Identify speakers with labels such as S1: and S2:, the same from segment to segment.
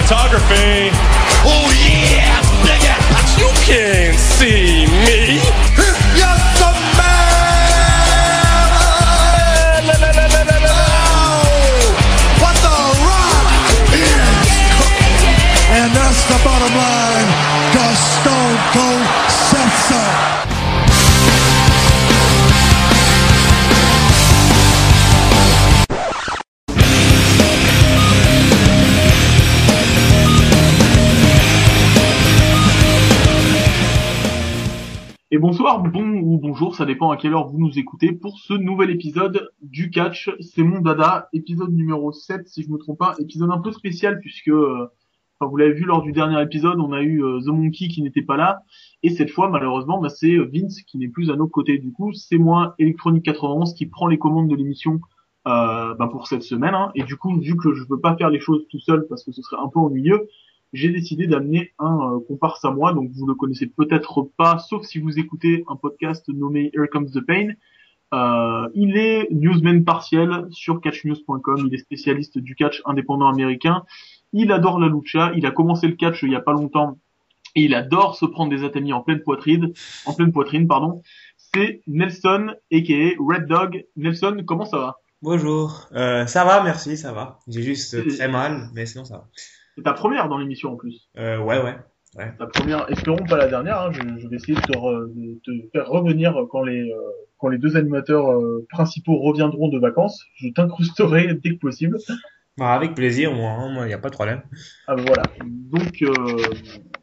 S1: photography,
S2: Oh yeah, bigot.
S1: you can see
S3: Et bonsoir, bon ou bonjour, ça dépend à quelle heure vous nous écoutez pour ce nouvel épisode du catch. C'est mon dada, épisode numéro 7 si je me trompe pas, épisode un peu spécial puisque, euh, enfin, vous l'avez vu lors du dernier épisode, on a eu euh, The Monkey qui n'était pas là. Et cette fois, malheureusement, bah, c'est Vince qui n'est plus à nos côtés. Du coup, c'est moi, Electronic 91, qui prend les commandes de l'émission euh, bah, pour cette semaine. hein. Et du coup, vu que je peux pas faire les choses tout seul parce que ce serait un peu ennuyeux, j'ai décidé d'amener un euh, comparse à moi, donc vous le connaissez peut-être pas, sauf si vous écoutez un podcast nommé Here Comes the Pain. Euh, il est newsman partiel sur catchnews.com, il est spécialiste du catch indépendant américain. Il adore la lucha, il a commencé le catch il y a pas longtemps et il adore se prendre des atamis en pleine poitrine, en pleine poitrine, pardon. C'est Nelson, aka Red Dog. Nelson, comment ça va?
S4: Bonjour, euh, ça va, merci, ça va. J'ai juste très mal, mais sinon ça va.
S3: C'est ta première dans l'émission en plus.
S4: Euh, ouais, ouais, ouais.
S3: La première, espérons pas la dernière. hein. Je, je vais essayer de te, re- de te faire revenir quand les euh, quand les deux animateurs euh, principaux reviendront de vacances. Je t'incrusterai dès que possible.
S4: Bah, avec plaisir, moi, hein, moi, y a pas de problème.
S3: Ah ben voilà. Donc euh,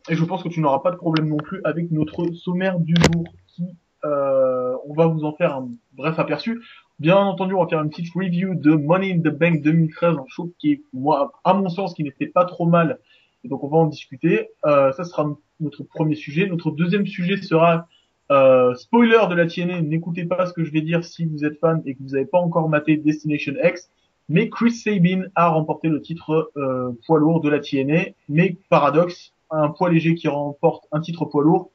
S3: et je pense que tu n'auras pas de problème non plus avec notre sommaire du jour qui euh, on va vous en faire un bref aperçu. Bien entendu, on va faire une petite review de Money in the Bank 2013, un show qui moi, à mon sens, qui n'était pas trop mal. Donc, on va en discuter. Euh, ça sera notre premier sujet. Notre deuxième sujet sera euh, spoiler de la TNA. N'écoutez pas ce que je vais dire si vous êtes fan et que vous n'avez pas encore maté Destination X. Mais Chris Sabin a remporté le titre euh, poids lourd de la TNA. Mais paradoxe, un poids léger qui remporte un titre poids lourd.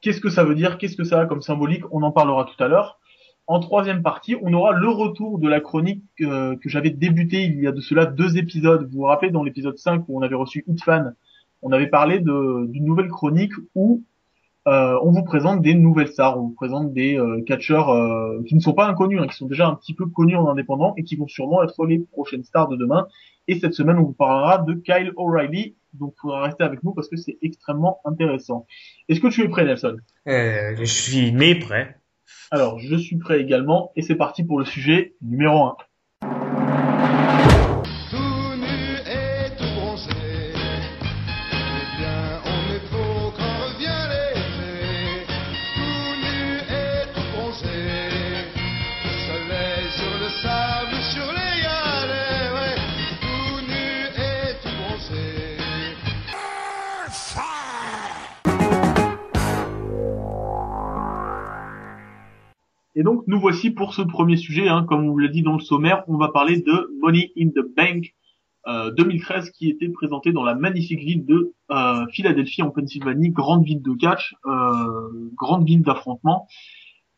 S3: Qu'est-ce que ça veut dire? Qu'est-ce que ça a comme symbolique? On en parlera tout à l'heure. En troisième partie, on aura le retour de la chronique euh, que j'avais débuté il y a de cela deux épisodes. Vous vous rappelez dans l'épisode 5 où on avait reçu Hitfan, on avait parlé d'une nouvelle chronique où euh, on vous présente des nouvelles stars, on vous présente des euh, catcheurs euh, qui ne sont pas inconnus, hein, qui sont déjà un petit peu connus en indépendant et qui vont sûrement être les prochaines stars de demain. Et cette semaine, on vous parlera de Kyle O'Reilly, donc faudra rester avec nous parce que c'est extrêmement intéressant. Est-ce que tu es prêt, Nelson?
S4: Euh, je suis né prêt.
S3: Alors, je suis prêt également, et c'est parti pour le sujet numéro 1.
S5: Et
S3: donc, nous voici pour ce premier sujet, hein, comme on vous l'a dit dans le sommaire, on va parler de Money in the Bank euh, 2013 qui était présenté dans la magnifique ville de euh, Philadelphie en Pennsylvanie, grande ville de catch, euh, grande ville d'affrontement.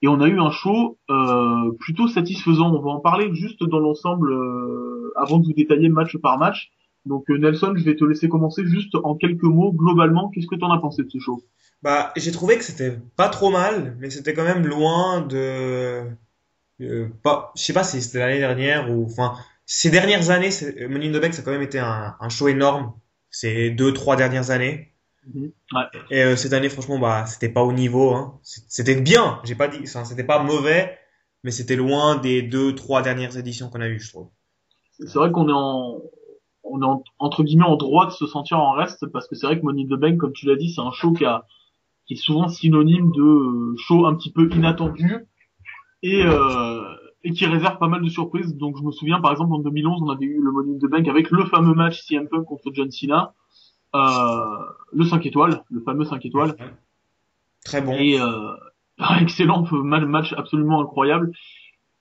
S3: Et on a eu un show euh, plutôt satisfaisant. On va en parler juste dans l'ensemble euh, avant de vous détailler match par match. Donc euh, Nelson, je vais te laisser commencer juste en quelques mots. Globalement, qu'est-ce que tu en as pensé de ce show?
S4: Bah, j'ai trouvé que c'était pas trop mal, mais c'était quand même loin de, euh, pas, je sais pas si c'était l'année dernière ou, enfin, ces dernières années, Money in the Bank, ça a quand même été un, un show énorme. Ces deux, trois dernières années.
S3: Ouais.
S4: Et euh, cette année, franchement, bah, c'était pas au niveau. Hein. C'était bien. J'ai pas dit, enfin, c'était pas mauvais, mais c'était loin des deux, trois dernières éditions qu'on a eues, je trouve.
S3: C'est vrai qu'on est en, en on est en- entre guillemets en droit de se sentir en reste parce que c'est vrai que Money in the Bank, comme tu l'as dit, c'est un show qui, a, qui est souvent synonyme de euh, show un petit peu inattendu et, euh, et qui réserve pas mal de surprises. Donc je me souviens par exemple en 2011, on avait eu le Money in the Bank avec le fameux match CM Punk contre John Cena, euh, le 5 étoiles, le fameux 5 étoiles.
S4: Très bon.
S3: Et euh, excellent ma- match absolument incroyable.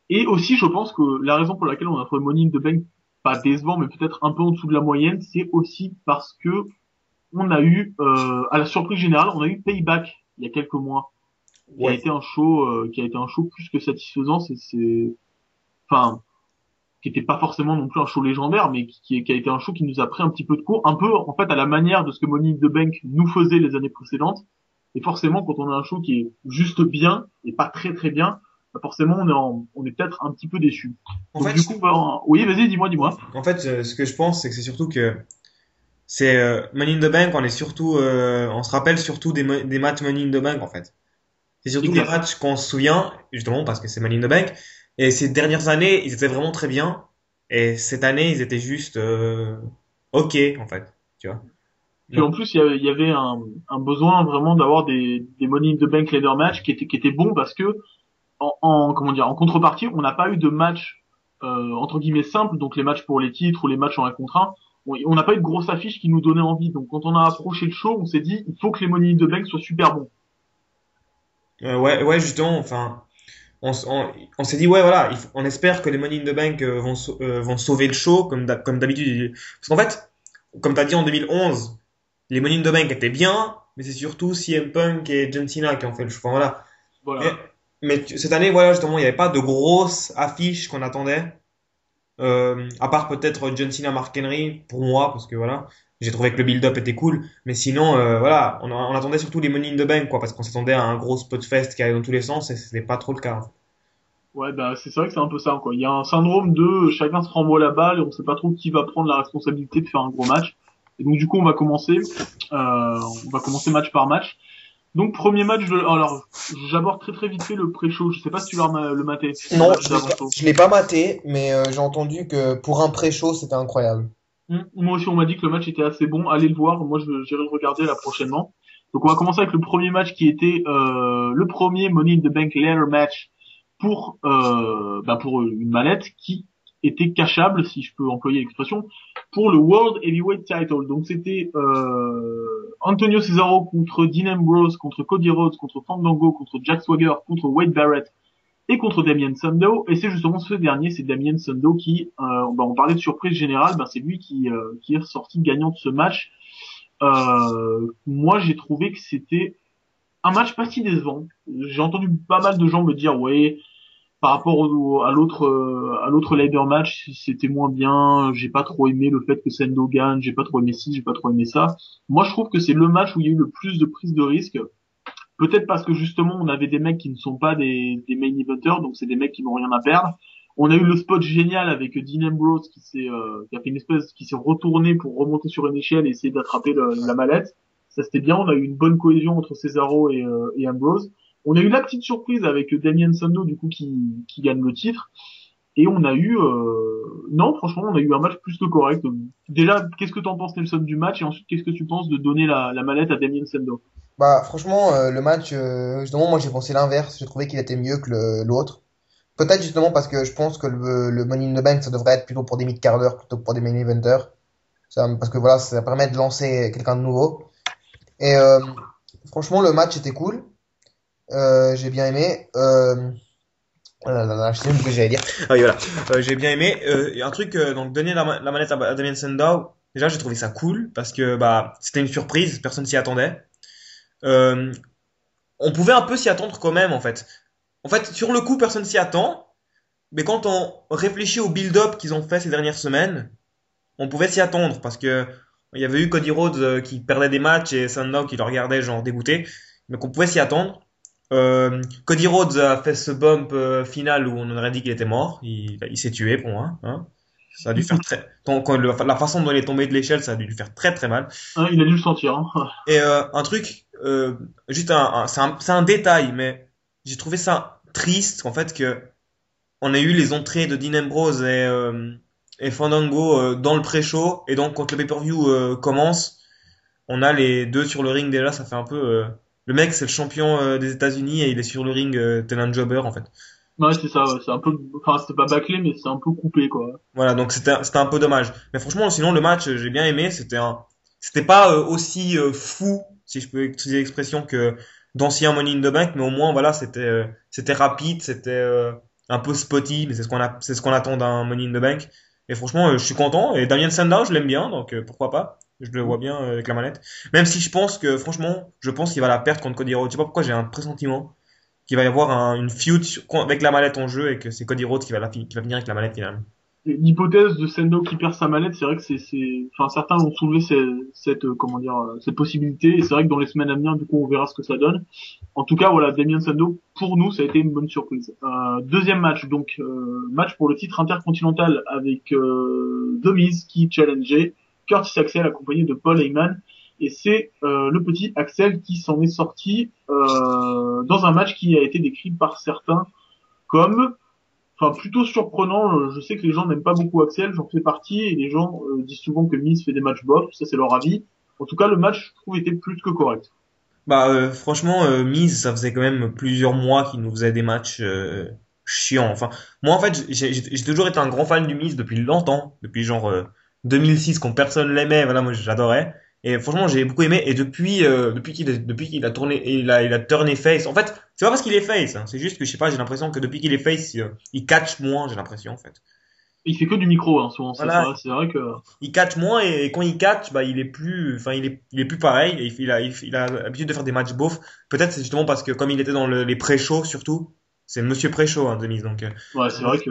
S3: Et aussi, je pense que la raison pour laquelle on a trouvé Money in the Bank pas décevant, mais peut-être un peu en dessous de la moyenne, c'est aussi parce que on a eu, euh, à la surprise générale, on a eu Payback il y a quelques mois, qui a été un show, euh, qui a été un show plus que satisfaisant. C'est, c'est, enfin, qui était pas forcément non plus un show légendaire, mais qui, qui, a été un show qui nous a pris un petit peu de cours, un peu en fait à la manière de ce que in the Bank nous faisait les années précédentes. Et forcément, quand on a un show qui est juste bien et pas très très bien, bah forcément on est en- on est peut-être un petit peu déçu.
S4: En fait,
S3: du coup, bah, oui, vas-y, dis-moi, dis-moi.
S4: En fait, ce que je pense, c'est que c'est surtout que c'est euh, Money in the Bank, on est surtout, euh, on se rappelle surtout des, des matchs Money in the Bank en fait. C'est surtout
S3: Exact.
S4: matchs qu'on se souvient, justement parce que c'est Money in the Bank. Et ces dernières années, ils étaient vraiment très bien. Et cette année, ils étaient juste euh, ok en fait, tu vois.
S3: Puis en plus, il y avait, un, un besoin vraiment d'avoir des, des Money in the Bank leader match qui étaient, qui étaient bons parce que en, en comment dire, en contrepartie, on n'a pas eu de match euh, entre guillemets simple, donc les matchs pour les titres ou les matchs en un contre un. On n'a pas eu de grosse affiche qui nous donnait envie. Donc quand on a approché le show, on s'est dit il faut que les Money in the Bank soient super bons.
S4: Euh, ouais, ouais, justement, enfin, on, s- on, on s'est dit, ouais, voilà, il faut- on espère que les Money in the Bank euh, vont, euh, vont sauver le show, comme comme d'habitude. Parce qu'en fait, comme t'as dit en 2011, les Money in the Bank étaient bien, mais c'est surtout CM Punk et John Cena qui ont fait le show. Enfin, voilà.
S3: Voilà.
S4: Et- mais cette année, voilà, justement, il n'y avait pas de grosses affiches qu'on attendait. Euh, à part peut-être John Cena, Mark Henry, pour moi, parce que voilà, j'ai trouvé que le build-up était cool. Mais sinon, euh, voilà, on, attendait surtout les Money in the Bank, quoi, parce qu'on s'attendait à un gros spot fest qui allait dans tous les sens, et c'était pas trop le cas.
S3: Ouais, bah c'est vrai que c'est un peu ça quoi. Il y a un syndrome de chacun se renvoie la balle et on sait pas trop qui va prendre la responsabilité de faire un gros match. Et donc du coup on va commencer, euh, on va commencer match par match. Donc premier match, alors j'aborde très très vite fait le pré-show. Je sais pas si tu l'as le maté.
S6: Non,
S3: match
S6: je l'ai pas, maté, mais euh, j'ai entendu que pour un pré-show, c'était incroyable.
S3: Hum, Moi aussi on m'a dit que le match était assez bon. Allez le voir. Moi je j'irai le regarder là prochainement. Donc on va commencer avec le premier match qui était euh, le premier Money in the Bank ladder match pour euh, bah, pour une mallette qui était cachable, si je peux employer l'expression, pour le World Heavyweight Title. Donc c'était euh, Antonio Cesaro contre Dean Ambrose, contre Cody Rhodes, contre Fandango, contre Jack Swagger, contre Wade Barrett et contre Damien Sandow. Et c'est justement ce dernier, c'est Damien Sandow qui, euh, bah, on parlait de surprise générale, bah, c'est lui qui, euh, qui est ressorti gagnant de ce match. Euh, moi, j'ai trouvé que c'était un match pas si décevant. J'ai entendu pas mal de gens me dire, ouais, par rapport au, à l'autre euh, à l'autre match, c'était moins bien. J'ai pas trop aimé le fait que Sendo gagne. J'ai pas trop aimé ci, j'ai pas trop aimé ça. Moi, je trouve que c'est le match où il y a eu le plus de prise de risque. Peut-être parce que justement, on avait des mecs qui ne sont pas des, des main eventers, donc c'est des mecs qui n'ont rien à perdre. On a eu le spot génial avec Dean Ambrose qui s'est euh, qui a fait une espèce qui s'est retourné pour remonter sur une échelle et essayer d'attraper la mallette. Ça c'était bien. On a eu une bonne cohésion entre Cesaro et, euh, et Ambrose. On a eu la petite surprise avec Damien Sandow du coup qui, qui gagne le titre. Et on a eu euh... non franchement on a eu un match plus que correct. Déjà qu'est-ce que t'en penses Nelson du match? Et ensuite qu'est-ce que tu penses de donner la, la mallette à Damien Sandow?
S6: Bah, franchement, euh, le match, euh, justement, moi j'ai pensé l'inverse. J'ai trouvé qu'il était mieux que l'autre. Peut-être justement parce que je pense que le, le Money in the Bank, ça devrait être plutôt pour des mid-quart plutôt que pour des main eventers. Ça, parce que voilà, ça permet de lancer quelqu'un de nouveau. Et euh, franchement, le match était cool. Euh, j'ai bien aimé. Euh... oh là là je sais même ce que j'allais dire.
S4: Ah voilà. Euh, j'ai bien aimé. Euh, un truc, euh, donc donner la, ma- la manette à, Damien Sandow, déjà j'ai trouvé ça cool parce que bah c'était une surprise, personne s'y attendait. On pouvait un peu s'y attendre quand même en fait. En fait, sur le coup, personne s'y attend, mais quand on réfléchit au build-up qu'ils ont fait ces dernières semaines, on pouvait s'y attendre parce que il y avait eu Cody Rhodes qui perdait des matchs et Sandow qui le regardait genre dégoûté, donc on pouvait s'y attendre. Euh, Cody Rhodes a fait ce bump euh, final où on aurait dit qu'il était mort. Il, il s'est tué pour moi. Hein. Ça a dû faire très. quand- quand le- la façon dont il est tombé de l'échelle, ça a dû lui faire très très mal.
S3: Hein, Il a dû le sentir. Hein.
S4: Et euh, un truc, euh, juste un, un- c'est un, détail, mais j'ai trouvé ça triste en fait que on a eu les entrées de Dean Ambrose et, et Fandango dans le pré-show et donc quand le pay-per-view commence, on a les deux sur le ring déjà, ça fait un peu le mec c'est le champion euh, des États-Unis et il est sur le ring euh, tel un jobber en fait.
S3: Ouais, c'est ça, ouais, c'est un peu, enfin, c'était pas bâclé, mais c'est un peu coupé, quoi.
S4: Voilà, donc c'était c'était un peu dommage. Mais franchement, sinon le match j'ai bien aimé, c'était un c'était pas euh, aussi euh, fou si je peux utiliser l'expression que d'anciens Money in the Bank, mais au moins voilà, c'était c'était rapide, c'était un peu spotty, mais c'est ce qu'on a c'est ce qu'on attend d'un Money in the Bank. Et franchement, je suis content et Damien Sandow, je l'aime bien, donc pourquoi pas. Je le vois bien euh, avec la manette. Même si je pense que franchement, je pense qu'il va la perdre contre Cody Rhodes. Je sais pas pourquoi j'ai un pressentiment qu'il va y avoir un- une feud avec la mallette en jeu et que c'est Cody Rhodes qui va la qui va venir avec la mallette finalement.
S3: L'hypothèse de Sendo qui perd sa mallette, c'est vrai que c'est, c'est, enfin, certains ont soulevé ces- cette, euh, comment dire, euh, cette possibilité, et c'est vrai que dans les semaines à venir, du coup, on verra ce que ça donne. En tout cas, voilà, Damien Sando, pour nous, ça a été une bonne surprise. Euh, deuxième match, donc, euh, match pour le titre intercontinental avec, euh, Miz qui challengeait Curtis Axel accompagné de Paul Heyman. Et c'est euh, le petit Axel qui s'en est sorti euh, dans un match qui a été décrit par certains comme enfin plutôt surprenant. Euh, Je sais que les gens n'aiment pas beaucoup Axel, j'en fais partie, et les gens disent souvent que Miz fait des matchs bof, ça c'est leur avis. En tout cas, le match, je trouve, était plus que correct.
S4: Bah franchement, Miz, ça faisait quand même plusieurs mois qu'il nous faisait des matchs chiants. Enfin, moi en fait, j'ai toujours été un grand fan du Miz depuis longtemps, depuis genre 2006 quand personne l'aimait. Voilà, moi j'adorais. Et franchement, j'ai beaucoup aimé. Et depuis, euh, depuis qu'il a, depuis qu'il a tourné, il a, il a turné face. En fait, c'est pas parce qu'il est face. Hein, c'est juste que je sais pas, j'ai l'impression que depuis qu'il est face, il, il catch moins. J'ai l'impression en fait.
S3: Il fait que du micro, hein, souvent. c'est
S4: Voilà.
S3: ça, C'est vrai que
S4: il catch moins et, et quand il catch bah il est plus enfin il est il est plus pareil et il, a il, il a l'habitude de faire des matchs beaufs peut-être c'est justement parce que comme il était dans le- les pré-shows surtout c'est monsieur pré-show hein, Demise donc euh,
S3: ouais, c'est vrai que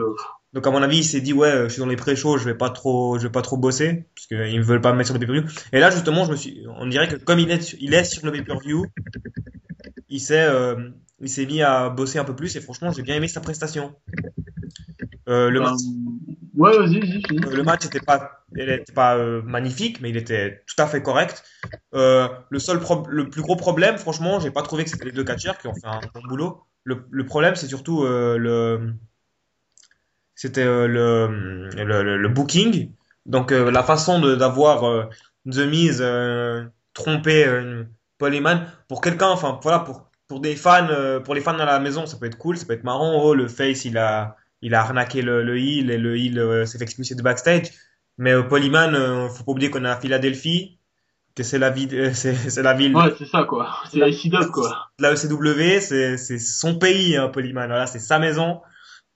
S4: donc à mon avis il s'est dit ouais euh, je suis dans les pré-shows je vais pas trop je vais pas trop bosser parce que ils veulent pas me mettre sur le pay-per-view et là justement je me suis on dirait que comme il est sur- il est sur le pay-per-view il s'est euh, il s'est mis à bosser un peu plus et franchement j'ai bien aimé sa prestation euh, le match
S3: ouais, vas-y,
S4: Le match n'était pas, il était pas euh, magnifique, mais il était tout à fait correct. Le seul pro- le plus gros problème, franchement, j'ai pas trouvé que c'était les deux catcheurs qui ont fait un bon boulot. Le, le problème, c'est surtout le, c'était euh, le, le, le, booking. Donc euh, la façon d'avoir The Miz euh, trompé euh, Paul Heyman pour quelqu'un, enfin voilà pour pour des fans, pour les fans à la maison, ça peut être cool, ça peut être marrant. Oh, le face, il a il a arnaqué le, le heel et le heel s'est fait expulser de backstage. Mais Paul Heyman, faut pas oublier qu'on est à Philadelphie, que c'est la ville, c'est la ville
S3: Ouais, c'est ça, quoi. C'est la ICW, quoi.
S4: la ECW, c'est c'est son pays, hein, Paul Heyman. Voilà, c'est sa maison.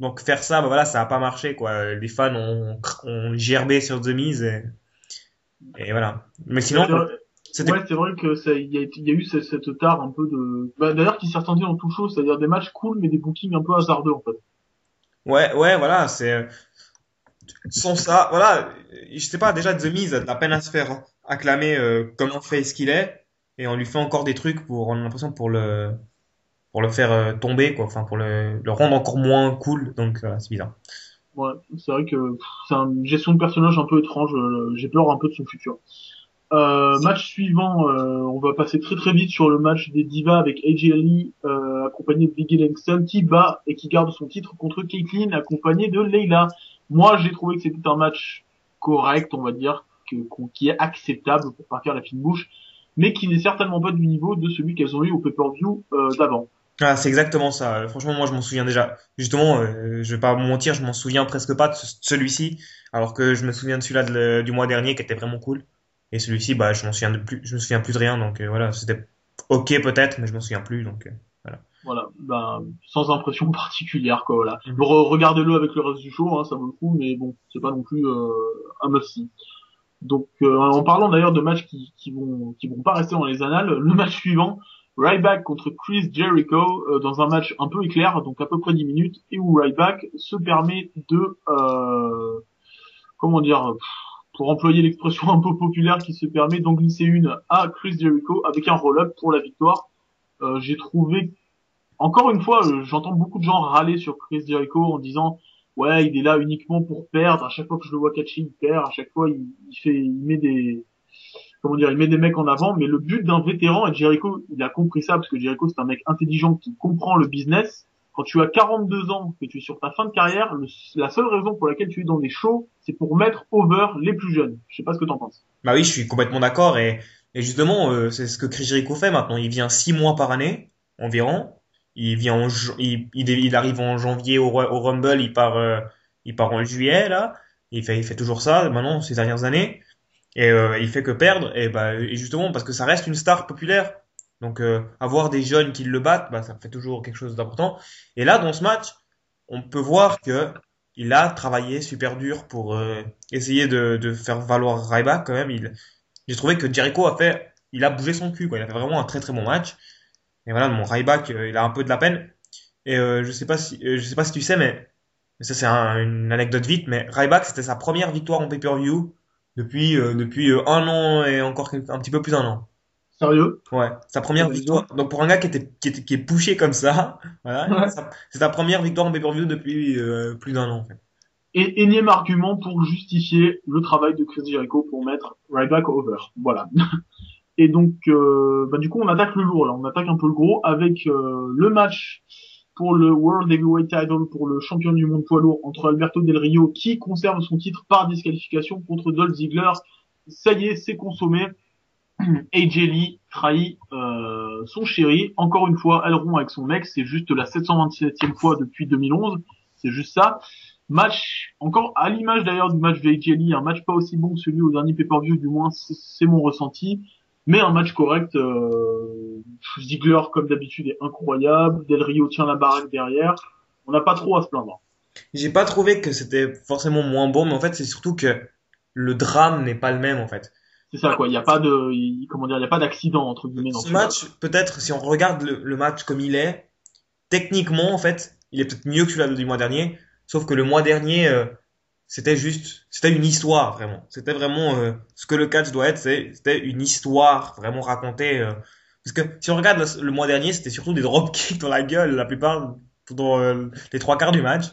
S4: Donc faire ça, bah voilà, ça a pas marché quoi. Les fans ont, ont gerbé sur The Miz et, et voilà. Mais sinon,
S3: C'est vrai-
S4: c'était
S3: Ouais, c'est vrai que il y a, il y a eu cette, cette tare un peu de, bah, d'ailleurs, qui s'est ressenti dans tout show, c'est-à-dire des matchs cool, mais des bookings un peu hasardeux, en fait.
S4: Ouais, ouais, voilà, c'est sans ça, voilà, je sais pas, déjà The Miz a de la peine à se faire acclamer euh, comme un face qu'il est, et on lui fait encore des trucs pour, on a l'impression pour le pour le faire euh, tomber quoi, enfin pour le, le rendre encore moins cool, donc c'est bizarre.
S3: Ouais, c'est vrai que c'est une gestion de personnage un peu étrange. euh, J'ai peur un peu de son futur. Euh, match suivant, euh, on va passer très très vite sur le match des divas avec AJ Lee euh, accompagné de Biggie Langston qui bat et qui garde son titre contre Caitlyn accompagné de Leila. Moi, j'ai trouvé que c'était un match correct, on va dire, que, qui est acceptable pour faire la fine bouche, mais qui n'est certainement pas du niveau de celui qu'elles ont eu au pay-per-view euh, d'avant.
S4: Ah, c'est exactement ça. Franchement, moi, je m'en souviens déjà. Justement, euh, je vais pas me mentir, je m'en souviens presque pas de ce- celui-ci, alors que je me souviens de celui-là du mois dernier qui était vraiment cool. Et celui-ci, bah, je m'en souviens de plus, je me souviens plus de rien, donc euh, voilà, c'était ok peut-être, mais je m'en souviens plus, donc. euh.
S3: Voilà, ben, sans impression particulière, quoi, voilà. Re- Regardez-le avec le reste du show, hein, ça vaut le coup, mais bon, c'est pas non plus euh, un must-see. Donc, euh, en parlant d'ailleurs de matchs qui, qui vont qui vont pas rester dans les annales, le match suivant, Ryback contre Chris Jericho, euh, dans un match un peu éclair, donc à peu près 10 minutes, et où Ryback se permet de, euh, comment dire, pour employer l'expression un peu populaire qui se permet d'en glisser une à Chris Jericho avec un roll-up pour la victoire. Euh, J'ai trouvé encore une fois, euh, j'entends beaucoup de gens râler sur Chris Jericho en disant ouais, il est là uniquement pour perdre. À chaque fois que je le vois catcher, il perd. À chaque fois, il fait, il met des, comment dire, il met des mecs en avant. Mais le but d'un vétéran et Jericho, il a compris ça parce que Jericho c'est un mec intelligent qui comprend le business. Quand tu as 42 ans, que tu es sur ta fin de carrière, la seule raison pour laquelle tu es dans des shows, c'est pour mettre over les plus jeunes. Je sais pas ce que t'en penses.
S4: Bah oui, je suis complètement d'accord et, et justement, euh, c'est ce que Chris Jericho fait maintenant. Il vient six mois par année environ. Il vient en, il, il, arrive en janvier au Rumble, il part, euh, il part en juillet là. Il fait, il fait toujours ça maintenant ces dernières années et euh, il fait que perdre et bah et justement parce que ça reste une star populaire. Donc euh, avoir des jeunes qui le battent, bah ça fait toujours quelque chose d'important. Et là dans ce match, on peut voir que il a travaillé super dur pour euh, essayer de, de faire valoir Ryback quand même. Il, j'ai trouvé que Jericho a fait, il a bougé son cul quoi. Il a fait vraiment un très très bon match. Et voilà, mon Ryback, il a un peu de la peine. Et euh, je sais pas si, euh, je sais pas si tu sais, mais, mais ça c'est un- une anecdote vite. Mais Ryback, c'était sa première victoire en pay-per-view depuis euh, depuis euh, un an et encore un petit peu plus d'un an.
S3: Sérieux?
S4: Ouais, sa première victoire. Donc pour un gars qui était qui était qui est poussé comme ça, voilà,
S3: Ouais.
S4: c'est sa première victoire en pay-per-view depuis euh, plus d'un an en fait.
S3: Et énième argument pour justifier le travail de Chris Jericho pour mettre Ryback over. Voilà. Et donc, euh, bah, du coup, on attaque le lourd, là. On attaque un peu le gros avec euh, le match pour le World Heavyweight Title pour le champion du monde poids lourd entre Alberto Del Rio qui conserve son titre par disqualification contre Dolph Ziggler. Ça y est, c'est consommé. AJ Lee trahit euh, son chéri. Encore une fois, elle rompt avec son mec. C'est juste la 727e fois depuis 2011. C'est juste ça. Match, encore à l'image d'ailleurs du match de AJ Lee, un match pas aussi bon que celui au dernier pay-per-view, du moins c'est mon ressenti. Mais un match correct. Euh, Ziggler, comme d'habitude, est incroyable. Del Rio tient la baraque derrière. On n'a pas trop à se plaindre.
S4: J'ai pas trouvé que c'était forcément moins bon, mais en fait c'est surtout que le drame n'est pas le même en fait.
S3: C'est ça quoi. Il n'y a pas de, comment dire, il a pas d'accident entre guillemets dans
S4: Ce
S3: ce
S4: match, peut-être, si on regarde le, le match comme il est, techniquement, en fait, il est peut-être mieux que celui du mois dernier. Sauf que le mois dernier, euh, c'était juste, c'était une histoire, vraiment. C'était vraiment euh, ce que le catch doit être, c'était une histoire vraiment racontée. euh. parce que si on regarde le, le mois dernier, c'était surtout des dropkicks dans la gueule, la plupart, pendant euh, les trois quarts du match.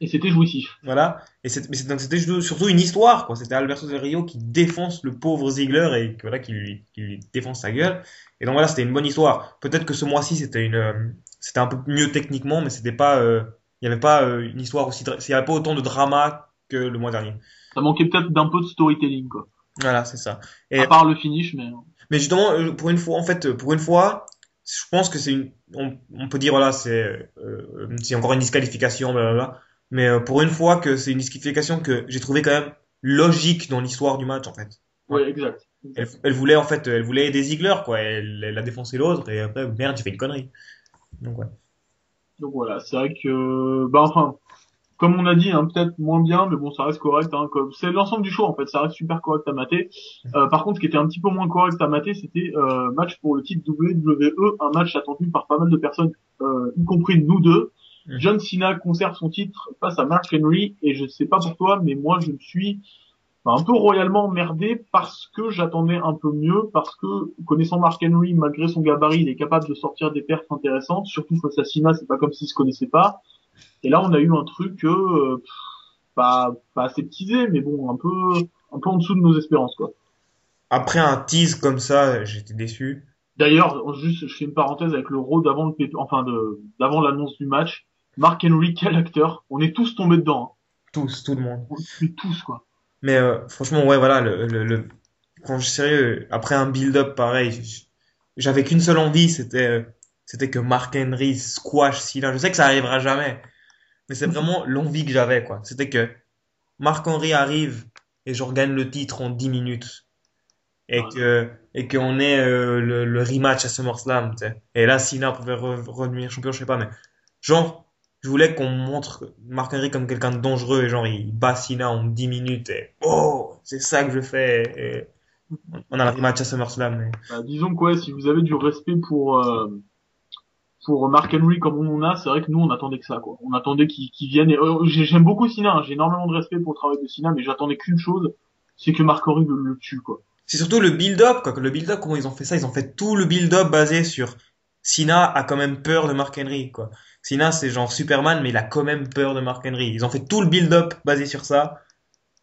S3: Et c'était jouissif.
S4: Voilà. Et mais donc c'était surtout- une histoire, quoi. C'était Alberto Del Rio qui défonce le pauvre Ziggler et voilà, qui lui, qui lui défonce sa gueule. Et donc voilà, c'était une bonne histoire. Peut-être que ce mois-ci, c'était une, euh, c'était un peu mieux techniquement, mais c'était pas, euh, il y avait pas une histoire aussi, il y avait pas autant de drama que le mois dernier.
S3: Ça manquait peut-être d'un peu de storytelling quoi.
S4: Voilà, c'est ça. Et,
S3: À part le finish, mais
S4: mais justement, euh, pour une fois, en fait, euh, pour une fois, je pense que c'est une, on, on peut dire, voilà, c'est, euh, c'est encore une disqualification, blablabla. Mais euh, pour une fois que c'est une disqualification que j'ai trouvé quand même logique dans l'histoire du match, en fait.
S3: ouais, exact.
S4: Elle, elle voulait, en fait, elle voulait aider Ziggler, quoi. Elle, elle a défoncé l'autre, et après, merde, j'ai fait une connerie. Donc, ouais.
S3: Donc voilà, c'est vrai que, bah enfin, comme on a dit, hein, peut-être moins bien, mais bon, ça reste correct. Hein, comme c'est l'ensemble du show en fait, ça reste super correct à mater. Euh, par contre, ce qui était un petit peu moins correct à mater, c'était euh, match pour le titre WWE, un match attendu par pas mal de personnes, euh, y compris nous deux.
S4: Mhm.
S3: John Cena conserve son titre face à Mark Henry, et je sais pas pour toi, mais moi je me suis bah, un peu royalement emmerdé parce que j'attendais un peu mieux, parce que connaissant Mark Henry, malgré son gabarit, il est capable de sortir des perfs intéressantes, surtout face à Cena, c'est pas comme s'il se connaissait pas. Et là, on a eu un truc euh, pas pas aseptisé, mais bon, un peu un peu en dessous de nos espérances quoi.
S4: Après un tease comme ça, j'étais déçu.
S3: D'ailleurs, juste je fais une parenthèse avec le Raw d'avant le enfin de d'avant l'annonce du match. Mark Henry, quel acteur On est tous tombés dedans. Hein.
S4: Tous, tout le monde.
S3: On est tous quoi.
S4: Mais euh, franchement, ouais, voilà, le, le, le... quand je suis sérieux, après un build-up pareil, j'avais qu'une seule envie, c'était euh, c'était que Mark Henry squash Cena. Je sais que ça arrivera jamais, mais c'est vraiment l'envie que j'avais, quoi. C'était que Mark Henry arrive et je regagne le titre en 10 minutes. Et
S3: Ouais.
S4: que et qu'on ait euh, le, le rematch à SummerSlam, tu sais. Et là, Cena pouvait re- redevenir champion, je sais pas, mais genre, je voulais qu'on montre Mark Henry comme quelqu'un de dangereux et genre il bat Cena en 10 minutes et oh c'est ça que je fais et on a le rematch à SummerSlam mais
S3: Bah, disons quoi, si vous avez du respect pour euh, pour Mark Henry comme on en a, c'est vrai que nous on attendait que ça quoi. On attendait qu'il vienne. Et, euh, j'ai- J'aime beaucoup Cena, hein. j'ai énormément de respect pour le travail de Cena, mais j'attendais qu'une chose, c'est que Mark Henry le, le tue quoi.
S4: c'est surtout le build-up quoi le build-up comment ils ont fait ça? Ils ont fait tout le build-up basé sur Cena a quand même peur de Mark Henry quoi Cena c'est genre Superman mais il a quand même peur de Mark Henry ils ont fait tout le build-up basé sur ça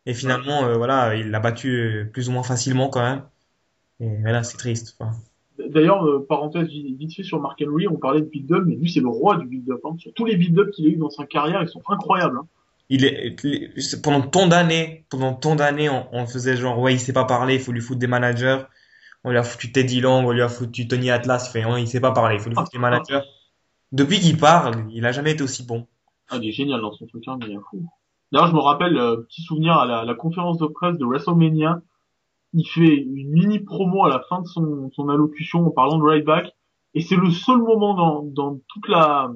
S4: et finalement euh, voilà il l'a battu euh, plus ou moins facilement quand même et voilà c'est triste enfin,
S3: D'ailleurs, euh, parenthèse vi- vite fait sur Mark Henry, on parlait de build-up, mais lui c'est le roi du build-up. Hein. Sur tous les build-up qu'il a eu dans sa carrière, ils sont incroyables. Hein.
S4: Il est, pendant tant d'années, pendant tant d'années, on, on faisait genre, ouais, il sait pas parler, il faut lui foutre des managers. On lui a foutu Teddy Long, on lui a foutu Tony Atlas, il fait, ouais, il sait pas parler, il faut lui foutre des managers. Depuis qu'il parle, il a jamais été aussi bon.
S3: Ah, il est génial dans son truc, hein, mais fou. D'ailleurs, je me rappelle, euh, petit souvenir à la, la conférence de presse de WrestleMania, il fait une mini promo à la fin de son, son allocution en parlant de right back, et c'est le seul moment dans, dans toute la,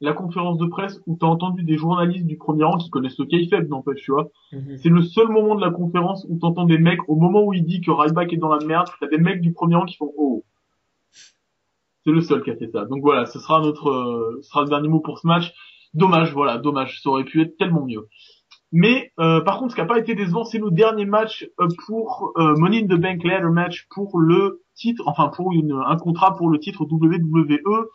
S3: la conférence de presse où t'as entendu des journalistes du premier rang qui connaissent le kayfabe, n'empêche, tu vois. C'est le seul moment de la conférence où t'entends des mecs, au moment où il dit que Ryback est dans la merde, t'as des mecs du premier rang qui font oh. C'est le seul qui a fait ça. Donc voilà, ce sera notre, euh, ce sera le dernier mot pour ce match. Dommage, voilà, dommage. Ça aurait pu être tellement mieux. Mais euh, par contre, ce qui n'a pas été décevant, c'est le dernier match euh, pour euh, Money in the Bank ladder match pour le titre, enfin pour une, un contrat pour le titre WWE.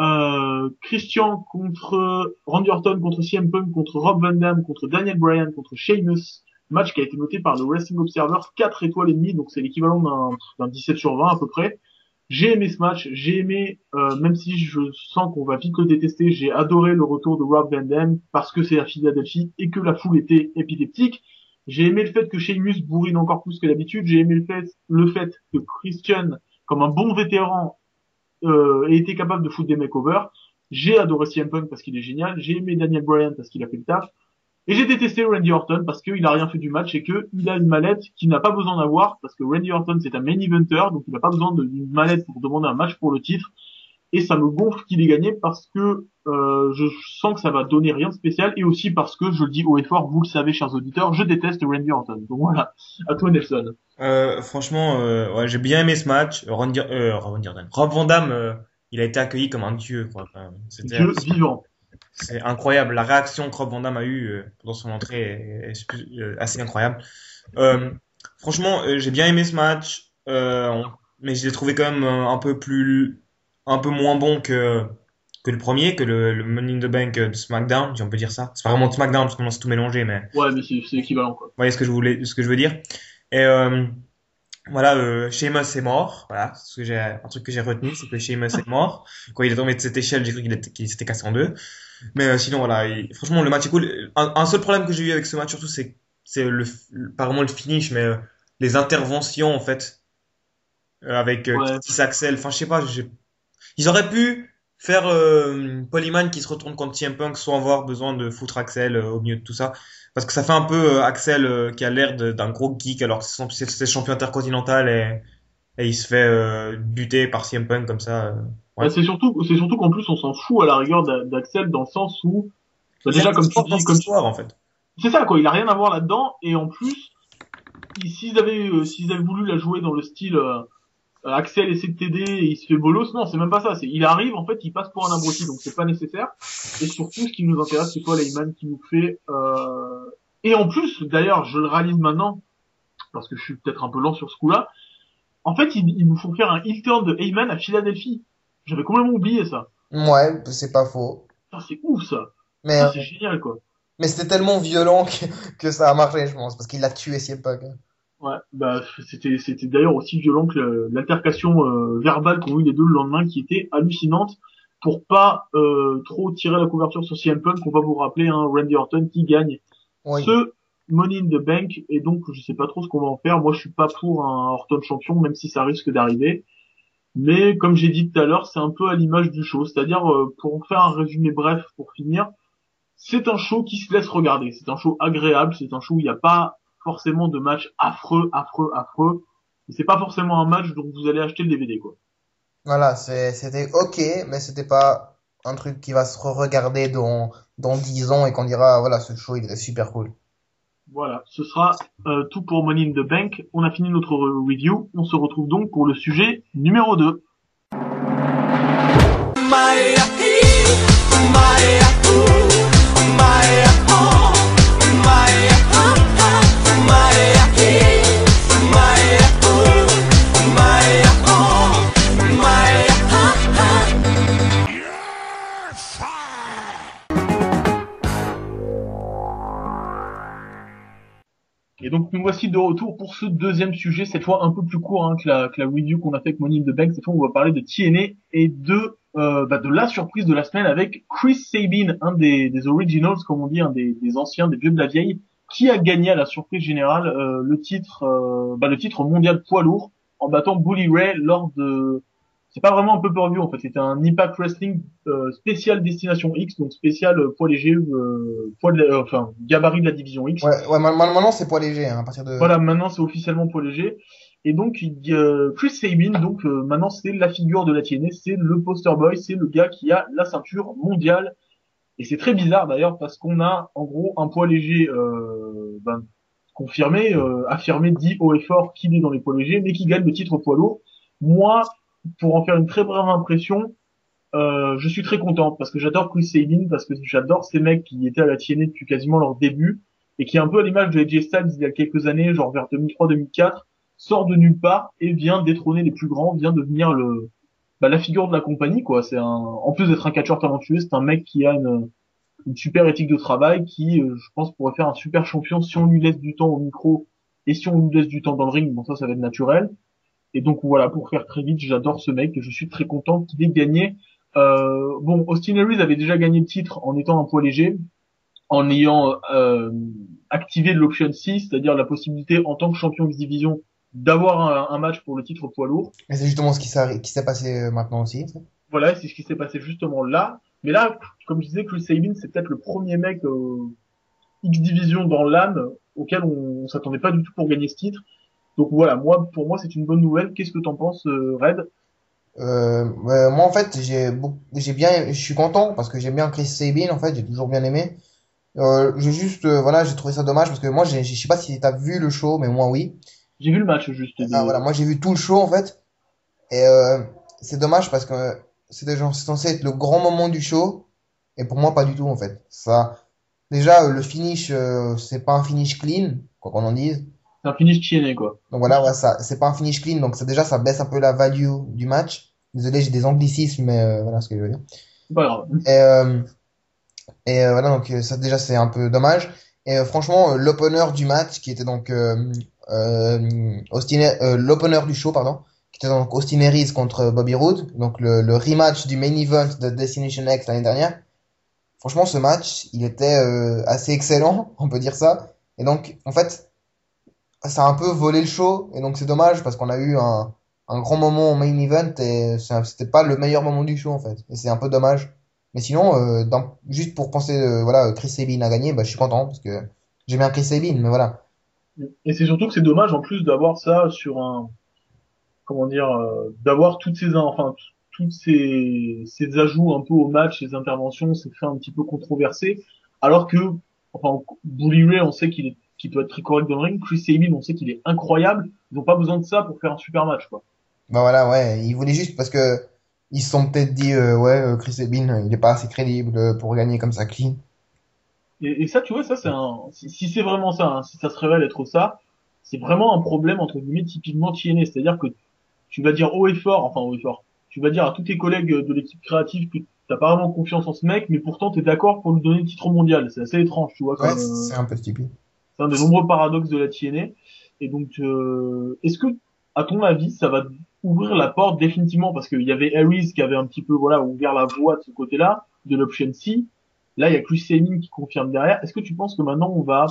S3: Euh, Christian contre Randy Orton, contre CM Punk, contre Rob Van Dam, contre Daniel Bryan, contre Sheamus. Match qui a été noté par le Wrestling Observer 4 étoiles et demie, donc c'est l'équivalent d'un d'un 17 sur 20 à peu près. J'ai aimé ce match, j'ai aimé, euh, même si je sens qu'on va vite le détester, j'ai adoré le retour de Rob Van Dam parce que c'est à Philadelphie et que la foule était épileptique. J'ai aimé le fait que Sheamus bourrine encore plus que d'habitude. J'ai aimé le fait, le fait que Christian, comme un bon vétéran, euh, ait été capable de foutre des makeovers. J'ai adoré CM Punk parce qu'il est génial. J'ai aimé Daniel Bryan parce qu'il a fait le taf. Et j'ai détesté Randy Orton parce qu'il a rien fait du match et que il a une mallette qu'il n'a pas besoin d'avoir parce que Randy Orton c'est un main eventer donc il n'a pas besoin d'une mallette pour demander un match pour le titre et ça me gonfle qu'il ait gagné parce que euh, je sens que ça va donner rien de spécial et aussi parce que je le dis haut et fort vous le savez chers auditeurs je déteste Randy Orton donc voilà à toi Nelson
S4: Euh, franchement, euh, ouais, j'ai bien aimé ce match. Randy, euh. Rob Van Dam, euh, il a été accueilli comme un dieu, quoi. Enfin,
S3: Dieu vivant
S4: c'est incroyable. La réaction que Rob Van Dam a eue euh, dans son entrée est, euh, assez incroyable. Euh, franchement, j'ai bien aimé ce match, euh, mais je l'ai trouvé quand même un peu plus, un peu moins bon que que le premier, que le, le Money in the Bank de SmackDown, si on peut dire ça. C'est pas vraiment de SmackDown parce qu'on s'est tout mélangé, mais
S3: ouais mais c'est c'est équivalent quoi
S4: vous voyez ce que je voulais, ce que je veux dire. Et euh, voilà, euh, Sheamus est mort. Voilà, ce que j'ai, un truc que j'ai retenu, c'est que Sheamus est mort. Quand il est tombé de cette échelle, j'ai cru qu'il était- qu'il s'était cassé en deux. Mais euh, sinon, voilà, il- franchement, le match est cool. Un, un seul problème que j'ai eu avec ce match, surtout, c'est, c'est le, vraiment le finish, mais euh, les interventions, en fait, euh, avec euh,
S3: Ouais.
S4: Axel. Enfin, je sais pas, j'ai- ils auraient pu faire Polyman qui se retourne contre CM Punk sans avoir besoin de foutre Axel au milieu de tout ça. Parce que ça fait un peu Axel qui a l'air d'un gros geek alors que c'est son- c'est c'est champion intercontinental et, et il se fait euh, buter par CM Punk comme ça. euh. Ouais.
S3: Bah, c'est surtout c'est surtout qu'en plus on s'en fout à la rigueur d'A- d'Axel dans le sens où bah, déjà comme tu dis comme
S4: histoire en fait.
S3: C'est ça quoi, il a rien à voir là-dedans et en plus ils- s'ils avaient euh, s'ils avaient voulu la jouer dans le style euh, euh, Axel essaie de t'aider et il se fait bolos, non, c'est même pas ça, c'est il arrive en fait, il passe pour un abruti donc c'est pas nécessaire et surtout ce qui nous intéresse c'est Paul Heyman qui nous fait euh... et en plus d'ailleurs, je le réalise maintenant parce que je suis peut-être un peu lent sur ce coup-là. En fait, ils, ils nous font faire un heel turn de Heyman à Philadelphie. J'avais complètement oublié ça.
S6: Ouais, c'est pas faux.
S3: C'est ouf ça.
S6: Mais,
S3: Ça,
S6: euh,
S3: c'est génial quoi.
S6: mais c'était tellement violent que, que ça a marché, je pense, parce qu'il a tué CM Punk.
S3: Ouais, bah c'était c'était d'ailleurs aussi violent que l'altercation euh, verbale qu'ont eu les deux le lendemain, qui était hallucinante. Pour pas euh, trop tirer la couverture sur CM Punk, on va vous rappeler hein, Randy Orton qui gagne
S6: Oui.
S3: ce Money in the Bank et donc je sais pas trop ce qu'on va en faire. Moi, je suis pas pour un Orton champion, même si ça risque d'arriver. Mais comme j'ai dit tout à l'heure, c'est un peu à l'image du show, c'est-à-dire euh, pour faire un résumé bref pour finir, c'est un show qui se laisse regarder, c'est un show agréable, c'est un show où il n'y a pas forcément de match affreux, affreux, affreux. C'est pas forcément un match dont vous allez acheter le DVD quoi.
S6: Voilà, c'était ok, mais c'était pas un truc qui va se re-regarder dans, dans 10 ans et qu'on dira, voilà, ce show, il est super cool.
S3: Voilà, ce sera euh, tout pour Money in the Bank. On a fini notre re- review. On se retrouve donc pour le sujet numéro 2. Et donc voici de retour pour ce deuxième sujet, cette fois un peu plus court hein, que, la, que la review qu'on a fait avec Money the Bank. Cette fois, on va parler de TNA et de euh, bah, de la surprise de la semaine avec Chris Sabin, un des, des originals, comme on dit, un des, des anciens, des vieux de la vieille, qui a gagné à la surprise générale euh, le titre euh, bah, le titre mondial poids lourd en battant Bully Ray lors de c'est pas vraiment un peu per view en fait, c'était un Impact Wrestling euh, spécial Destination X, donc spécial euh, poids léger, euh, poids de la- euh, enfin gabarit de la division X.
S6: Ouais, ouais, ma- ma- maintenant c'est poids léger, hein, à partir de...
S3: Voilà, maintenant c'est officiellement poids léger. Et donc euh, Chris Sabin, donc euh, maintenant c'est la figure de la TNA, c'est le poster boy, c'est le gars qui a la ceinture mondiale. Et c'est très bizarre d'ailleurs parce qu'on a en gros un poids léger euh, ben, confirmé, euh, affirmé, dit haut et fort qu'il est dans les poids légers, mais qui gagne le titre poids lourd. Moi, pour en faire une très brève impression, euh, je suis très content parce que j'adore Chris Sabin, parce que j'adore ces mecs qui étaient à la TNA depuis quasiment leur début et qui est un peu à l'image de AJ Styles il y a quelques années, genre vers 2003-2004, sort de nulle part et vient détrôner les plus grands, vient devenir le bah, la figure de la compagnie quoi. C'est un en plus d'être un catcheur talentueux, c'est un mec qui a une une super éthique de travail qui, euh, je pense, pourrait faire un super champion si on lui laisse du temps au micro et si on lui laisse du temps dans le ring. Bon ça, ça va être naturel. Et donc voilà, pour faire très vite, j'adore ce mec et je suis très content qu'il ait gagné. Euh, bon, Austin Aries avait déjà gagné le titre en étant un poids léger, en ayant euh, activé l'option 6, c'est-à-dire la possibilité en tant que champion X division d'avoir un, un match pour le titre poids lourd.
S6: Et c'est justement ce qui s'est passé euh, maintenant aussi.
S3: Voilà, c'est ce qui s'est passé justement là. Mais là, comme je disais, Chris Sabin, c'est peut-être le premier mec euh, X division dans l'âme auquel on, on s'attendait pas du tout pour gagner ce titre. Donc voilà, moi, pour moi, c'est une bonne nouvelle. Qu'est-ce que t'en penses, euh, Red?
S6: Euh, moi en fait j'ai j'ai bien je suis content parce que j'aime bien Chris Sabin en fait j'ai toujours bien aimé. Euh, j'ai juste euh, voilà j'ai trouvé ça dommage parce que moi je sais pas si t'as vu le show mais moi oui.
S3: J'ai vu le match juste.
S6: ah, voilà moi j'ai vu tout le show en fait. Et euh, c'est dommage parce que c'est censé être le grand moment du show. Et pour moi pas du tout en fait. Ça déjà le finish euh, c'est pas un finish clean quoi qu'on en dise
S3: C'est un finish TNA, quoi.
S6: donc voilà, ouais, ça, c'est pas un finish clean, donc ça, déjà, ça baisse un peu la value du match. Désolé, j'ai des anglicismes, mais euh, voilà ce que je veux dire.
S3: C'est pas grave.
S6: Et, euh, et euh, voilà, donc ça déjà, c'est un peu dommage. Et franchement, l'opener du match, qui était donc Austin, l'opener du show, pardon, qui était donc Austin Aries contre Bobby Roode, donc le, le rematch du main event de Destination X l'année dernière. Franchement, ce match, il était assez excellent, on peut dire ça. Et donc, en fait, ça a un peu volé le show, et donc c'est dommage parce qu'on a eu un, un grand moment au main event et c'était pas le meilleur moment du show en fait. Et c'est un peu dommage. Mais sinon, euh, dans- juste pour penser, euh, voilà, Chris Sabin a gagné, bah, je suis content parce que j'aime bien Chris Sabin, mais voilà.
S3: Et c'est surtout que c'est dommage en plus d'avoir ça sur un, comment dire, euh, d'avoir toutes ces, enfin, toutes ces, ces ajouts un peu au match, ces interventions, ces faits un petit peu controversés, alors que, enfin, Bully Ray, on sait qu'il est, qu'il peut être très correct dans le ring, Chris Sabin, on sait qu'il est incroyable, ils n'ont pas besoin de ça pour faire un super match, quoi.
S6: Bah voilà, ouais, ils voulaient juste parce que ils se sont peut-être dit, euh, ouais, euh, Chris Sabin, il est pas assez crédible euh, pour gagner comme ça clean.
S3: Et, et ça, tu vois, ça c'est un, si, si c'est vraiment ça, hein, si ça se révèle être ça, c'est vraiment un problème entre guillemets typiquement TNA, c'est-à-dire que tu vas dire haut et fort, enfin haut et fort, tu vas dire à tous tes collègues de l'équipe créative que t'as pas vraiment confiance en ce mec, mais pourtant t'es d'accord pour lui donner le titre mondial. C'est assez étrange, tu vois.
S6: Ouais,
S3: euh,
S6: c'est un peu stupide.
S3: C'est un des nombreux paradoxes de la TNA. Et donc, euh, est-ce que, à ton avis, ça va ouvrir la porte définitivement? Parce qu'il y avait Harris qui avait un petit peu voilà ouvert la voie de ce côté-là de l'option C. Là, il y a Chris Sabin qui confirme derrière. Est-ce que tu penses que maintenant on va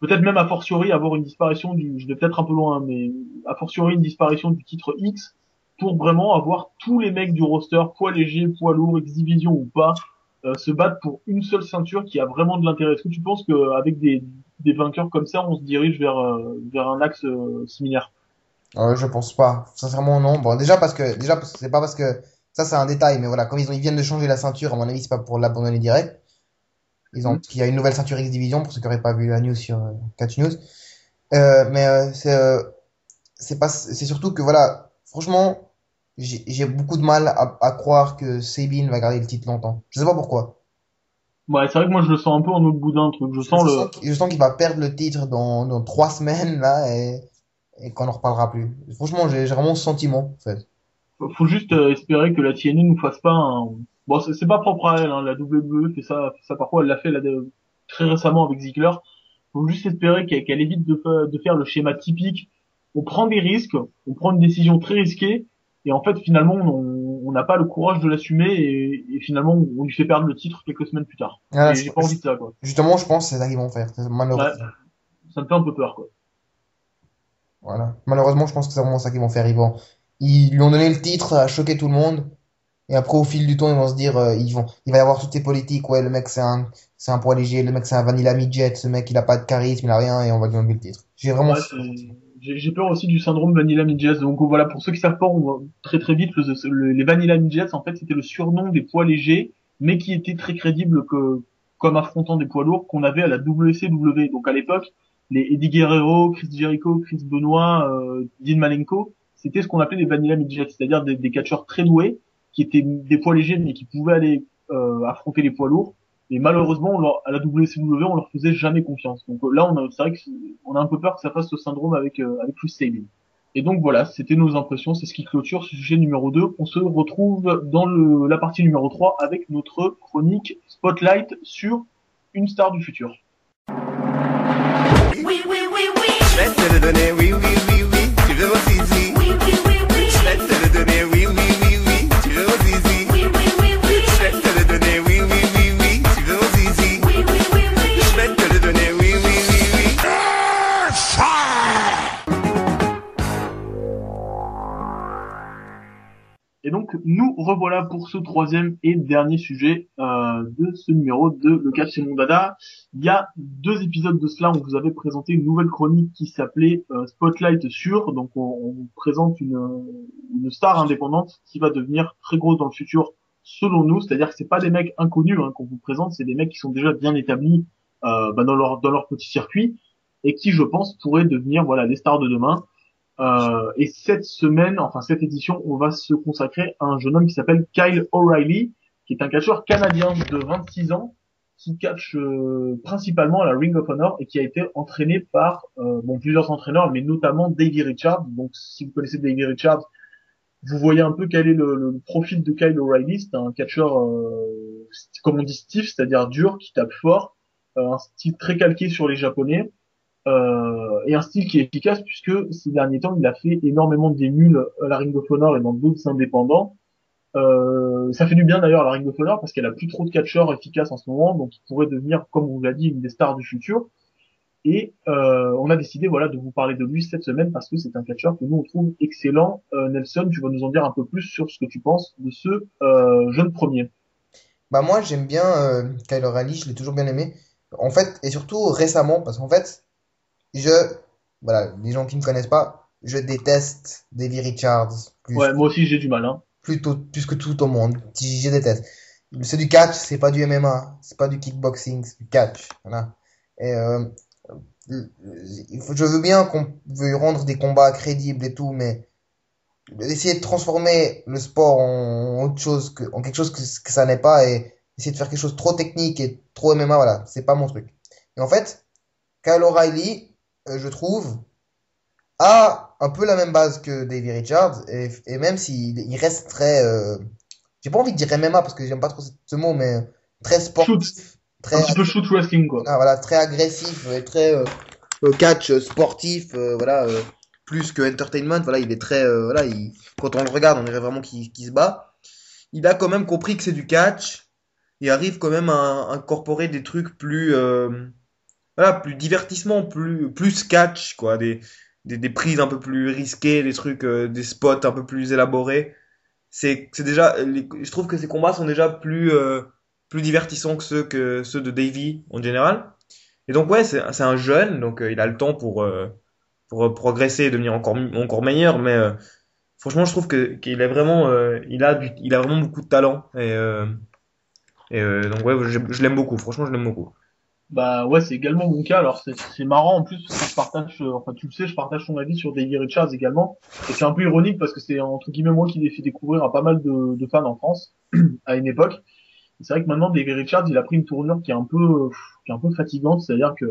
S3: peut-être même a fortiori avoir une disparition du, je vais peut-être un peu loin, mais a fortiori une disparition du titre X pour vraiment avoir tous les mecs du roster, poids léger, poids lourd, X-Division ou pas, euh, se battre pour une seule ceinture qui a vraiment de l'intérêt? Est-ce que tu penses qu'avec des, des vainqueurs comme ça, on se dirige vers, euh, vers un axe euh, similaire
S6: Euh, je pense pas. Sincèrement, non. Bon, déjà parce que, déjà c'est pas parce que, ça c'est un détail, mais voilà, comme ils ont, ils viennent de changer la ceinture, à mon avis, c'est pas pour l'abandonner direct. Ils ont,
S3: Mm.
S6: il y a une nouvelle ceinture X Division, pour ceux qui auraient pas vu la news sur euh, Catch News. Euh, mais, c'est, c'est pas, c'est surtout que voilà, franchement, j'ai, j'ai beaucoup de mal à, à croire que Sabine va garder le titre longtemps. Je sais pas pourquoi.
S3: Ouais, c'est vrai que moi je le sens un peu en autre boudin, truc. Je sens
S6: je
S3: le,
S6: sens je sens qu'il va perdre le titre dans, dans trois semaines, là, et, et qu'on en reparlera plus. Franchement, j'ai, vraiment ce sentiment, en fait.
S3: faut juste euh, espérer que la TNA nous fasse pas un, bon, c'est pas propre à elle, hein. La WWE fait ça, fait ça parfois, elle l'a fait là, très récemment avec Ziggler. faut juste espérer qu'elle évite de, de faire le schéma typique. On prend des risques, on prend une décision très risquée, et en fait finalement on on n'a pas le courage de l'assumer et, et finalement on lui fait perdre le titre quelques semaines plus tard.
S6: Ah,
S3: et j'ai pas envie de ça quoi.
S6: Justement, je pense que c'est ça qu'ils vont faire.
S3: Ouais, ça me fait un peu peur quoi.
S6: Voilà. Malheureusement, je pense que c'est vraiment ça qu'ils vont faire. Ils vont, ils lui ont donné le titre, a choqué tout le monde. Et après, au fil du temps, ils vont se dire, euh, ils vont, il va y avoir toutes ces politiques. Ouais, le mec, c'est un, c'est un poids léger. Le mec, c'est un vanilla midget. Ce mec, il a pas de charisme, il a rien, et on va lui enlever le titre. J'ai vraiment,
S3: Ouais, j'ai peur aussi du syndrome Vanilla Midgets. Donc voilà, pour ceux qui savent pas, très très vite, le- le- les Vanilla Midgets, en fait, c'était le surnom des poids légers, mais qui était très crédible que, comme affrontant des poids lourds qu'on avait à la WCW. Donc à l'époque, les Eddie Guerrero, Chris Jericho, Chris Benoit, euh, Dean Malenko, c'était ce qu'on appelait les Vanilla Midgets, c'est-à-dire des, des catcheurs très doués, qui étaient des poids légers, mais qui pouvaient aller euh, affronter les poids lourds. Et malheureusement, à la WCW, on leur faisait jamais confiance. Donc euh, là, on a, c'est vrai que c'est- on a un peu peur que ça fasse ce syndrome avec euh, avec Chris Sabin. Et donc voilà, c'était nos impressions, c'est ce qui clôture ce sujet numéro 2. On se retrouve dans le, la partie numéro 3 avec notre chronique Spotlight sur une star du futur.
S7: Oui, oui, oui, oui.
S8: Je vais te donner, oui, oui, oui, oui. Veux
S7: oui,
S3: donc nous revoilà pour ce troisième et dernier sujet euh, de ce numéro de Le Catch c'est mon dada. Il y a deux épisodes de cela, on vous avait présenté une nouvelle chronique qui s'appelait euh, Spotlight sur. Donc on, on vous présente une, une star indépendante qui va devenir très grosse dans le futur selon nous. C'est-à-dire que c'est pas des mecs inconnus hein, qu'on vous présente, c'est des mecs qui sont déjà bien établis euh, bah, dans leur dans leur petit circuit et qui je pense pourraient devenir voilà les stars de demain. Euh, et cette semaine, enfin cette édition, on va se consacrer à un jeune homme qui s'appelle Kyle O'Reilly, qui est un catcheur canadien de 26 ans, qui catch euh, principalement à la Ring of Honor et qui a été entraîné par euh, bon plusieurs entraîneurs, mais notamment Davey Richards. Donc si vous connaissez Davey Richards, vous voyez un peu quel est le, le profil de Kyle O'Reilly. C'est un catcheur, euh, comme on dit stiff, c'est-à-dire dur, qui tape fort, euh, un style très calqué sur les japonais. Euh, et un style qui est efficace puisque ces derniers temps il a fait énormément d'émules à la Ring of Honor et dans d'autres indépendants. Euh, ça fait du bien d'ailleurs à la Ring of Honor parce qu'elle a plus trop de catcheurs efficaces en ce moment, donc il pourrait devenir, comme on l'a dit, une des stars du futur. Et euh, on a décidé voilà de vous parler de lui cette semaine parce que c'est un catcheur que nous on trouve excellent. Euh, Nelson, tu vas nous en dire un peu plus sur ce que tu penses de ce euh, jeune premier.
S6: Bah moi j'aime bien euh, Kyle O'Reilly, je l'ai toujours bien aimé. En fait, et surtout récemment, parce qu'en fait, je, voilà, les gens qui ne me connaissent pas, je déteste Davey Richards plus,
S3: Ouais, moi aussi j'ai du mal. Hein.
S6: plutôt, plus que tout au monde. Je, déteste. C'est du catch, c'est pas du MMA, c'est pas du kickboxing, c'est du catch. Voilà. Et euh, je veux bien qu'on veuille rendre des combats crédibles et tout, mais essayer de transformer le sport en autre chose que, en quelque chose que, que ça n'est pas et essayer de faire quelque chose de trop technique et trop MMA, voilà, c'est pas mon truc. Et en fait, Kyle O'Reilly, je trouve, a un peu la même base que Davey Richards et, et même s'il il reste très, euh, j'ai pas envie de dire MMA parce que j'aime pas trop ce, mot, mais très sportif, très
S3: Un petit peu shoot wrestling quoi.
S6: ah, voilà, très agressif et très euh, euh, catch euh, sportif, euh, voilà, euh, plus que entertainment. Voilà, il est très, euh, voilà, il, quand on le regarde, on dirait vraiment qu'il se bat. Il a quand même compris que c'est du catch. Il arrive quand même à, incorporer des trucs plus, euh, voilà, plus divertissement, plus, plus catch, quoi, des, des, des prises un peu plus risquées, des trucs, euh, des spots un peu plus élaborés. C'est, c'est déjà, je trouve que ces combats sont déjà plus, euh, plus divertissants que ceux que ceux de Davy en général. Et donc ouais, c'est c'est un jeune, donc euh, il a le temps pour euh, pour euh, progresser et devenir encore encore meilleur. Mais euh, franchement, je trouve que qu'il est vraiment, il a il a vraiment beaucoup de talent. Et et donc ouais, je, je l'aime beaucoup. Franchement, je l'aime beaucoup.
S3: Bah ouais, c'est également mon cas. Alors c'est marrant en plus parce que je partage, euh, enfin tu le sais, je partage ton avis sur Davey Richards également. Et c'est un peu ironique parce que c'est entre guillemets moi qui l'ai fait découvrir à pas mal de, de fans en France à une époque. C'est vrai que maintenant Davey Richards, il a pris une tournure qui est un peu, qui est un peu fatigante, c'est-à-dire que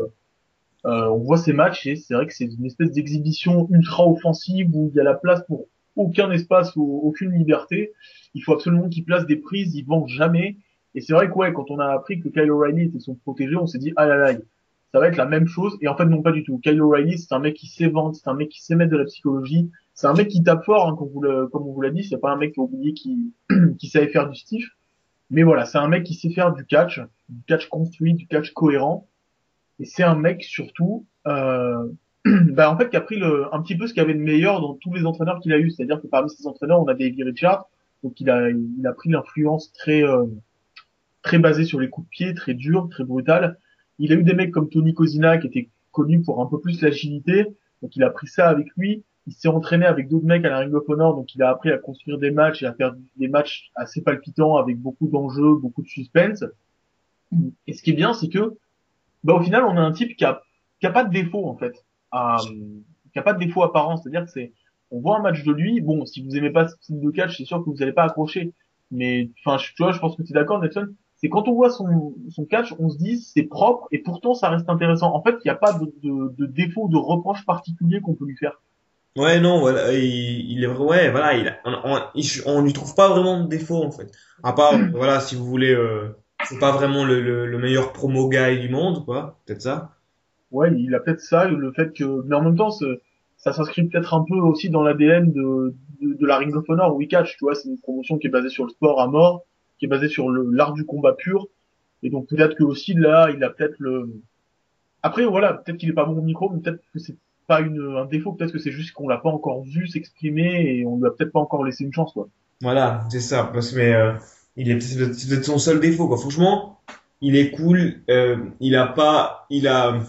S3: euh, on voit ses matchs et c'est vrai que c'est une espèce d'exhibition ultra offensive où il y a la place pour aucun espace ou aucune liberté. Il faut absolument qu'il place des prises, il vend jamais. Et c'est vrai que ouais, quand on a appris que Kyle O'Reilly était son protégé, on s'est dit ah là là, ça va être la même chose. Et en fait, non, pas du tout. Kyle O'Reilly, c'est un mec qui sait vendre, c'est un mec qui sait mettre de la psychologie. C'est un mec qui tape fort, hein, comme, on vous l'a dit. C'est pas un mec qui a oublié qui, qui savait faire du stiff. Mais voilà, c'est un mec qui sait faire du catch, du catch construit, du catch cohérent. Et c'est un mec surtout, euh, bah, en fait, qui a pris le, un petit peu ce qu'il y avait de meilleur dans tous les entraîneurs qu'il a eu. C'est-à-dire que parmi ses entraîneurs, on a Davey Richards, donc il a, il a pris l'influence très, euh, très basée sur les coups de pied, très dur, très brutal. Il a eu des mecs comme Tony Kozina qui était connu pour un peu plus l'agilité, donc il a pris ça avec lui. Il s'est entraîné avec d'autres mecs à la Ring of Honor, donc il a appris à construire des matchs et à faire des matchs assez palpitants avec beaucoup d'enjeux, beaucoup de suspense. Et ce qui est bien, c'est que, bah, au final, on a un type qui a, qui a pas de défaut, en fait. À, qui a pas de défaut apparent. C'est-à-dire que c'est, on voit un match de lui. Bon, si vous aimez pas ce style de catch, c'est sûr que vous allez pas accrocher. Mais, enfin, tu vois, je pense que tu es d'accord, Nelson. C'est quand on voit son, son catch, on se dit c'est propre et pourtant ça reste intéressant. En fait, il n'y a pas de, de, de défaut, de reproche particulier qu'on peut lui faire.
S4: Ouais, non, voilà, il, il est vrai, ouais, voilà, il, on, on, il- on lui trouve pas vraiment de défaut, en fait. À part, voilà, si vous voulez, euh, c'est pas vraiment le, le, le meilleur promo guy du monde, quoi, peut-être ça.
S3: Ouais, il a peut-être ça, le fait que, mais en même temps, ça s'inscrit peut-être un peu aussi dans l'ADN de, de, de la Ring of Honor où il catch, tu vois, c'est une promotion qui est basée sur le sport à mort, qui est basée sur l'art du combat pur, et donc peut-être que aussi là, il a peut-être le. Après, voilà, peut-être qu'il est pas bon au micro, mais peut-être que c'est pas une, un défaut, peut-être que c'est juste qu'on l'a pas encore vu s'exprimer et on lui a peut-être pas encore laissé une chance, quoi.
S4: Voilà, c'est ça, parce que, mais, euh, il est, peut-être son seul défaut, quoi. Franchement, il est cool, euh, il a pas, il a,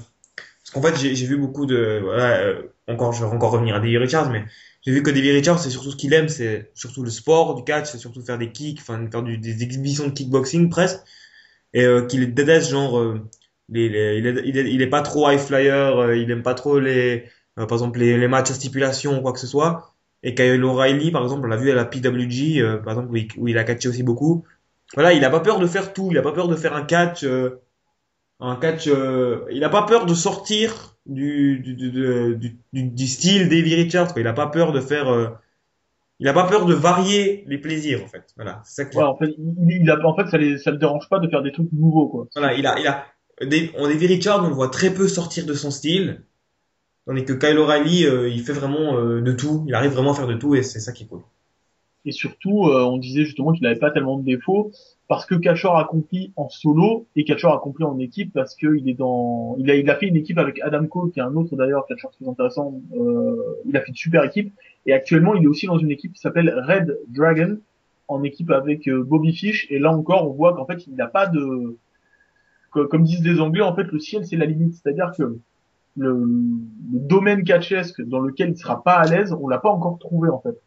S4: parce qu'en fait, j'ai, vu beaucoup de, voilà, euh, encore, je vais encore revenir à Davey Richards, mais j'ai vu que Davey Richards, c'est surtout ce qu'il aime, c'est surtout le sport du catch, c'est surtout faire des kicks, enfin, faire du, des exhibitions de kickboxing, presque, et, euh, qu'il déteste, genre, euh, les, les- il est, il est, il est pas trop high flyer, euh, il aime pas trop les, euh, par exemple, les, les matchs à stipulation ou quoi que ce soit. Et Kyle O'Reilly, par exemple, on l'a vu à la PWG, euh, par exemple, où il, où il a catché aussi beaucoup. Voilà, il a pas peur de faire tout. Il a pas peur de faire un catch, euh, un catch. euh, il a pas peur de sortir du du du, du, du, style Davey Richards. Quoi. Il a pas peur de faire. euh, il a pas peur de varier les plaisirs, en fait. Voilà, c'est ça que.
S3: Ouais, en fait, il, il a, en fait, ça, les, ça le dérange pas de faire des trucs nouveaux, quoi.
S4: Voilà, il a, il a, des, on Richards, on le voit très peu sortir de son style. Tandis que Kyle O'Reilly, euh, il fait vraiment euh, de tout. Il arrive vraiment à faire de tout et c'est ça qui est cool.
S3: Et surtout, euh, on disait justement qu'il n'avait pas tellement de défauts parce que Catchor accompli en solo et Catchor accompli en équipe parce que il est dans, il a, il a fait une équipe avec Adam Cole qui est un autre d'ailleurs Catchor très intéressant. Euh, il a fait une super équipe et actuellement il est aussi dans une équipe qui s'appelle Red Dragon en équipe avec euh, Bobby Fish et là encore on voit qu'en fait il n'a pas de, comme disent les Anglais en fait le ciel c'est la limite, c'est-à-dire que le, le domaine catchesque dans lequel il sera pas à l'aise, on l'a pas encore trouvé en fait.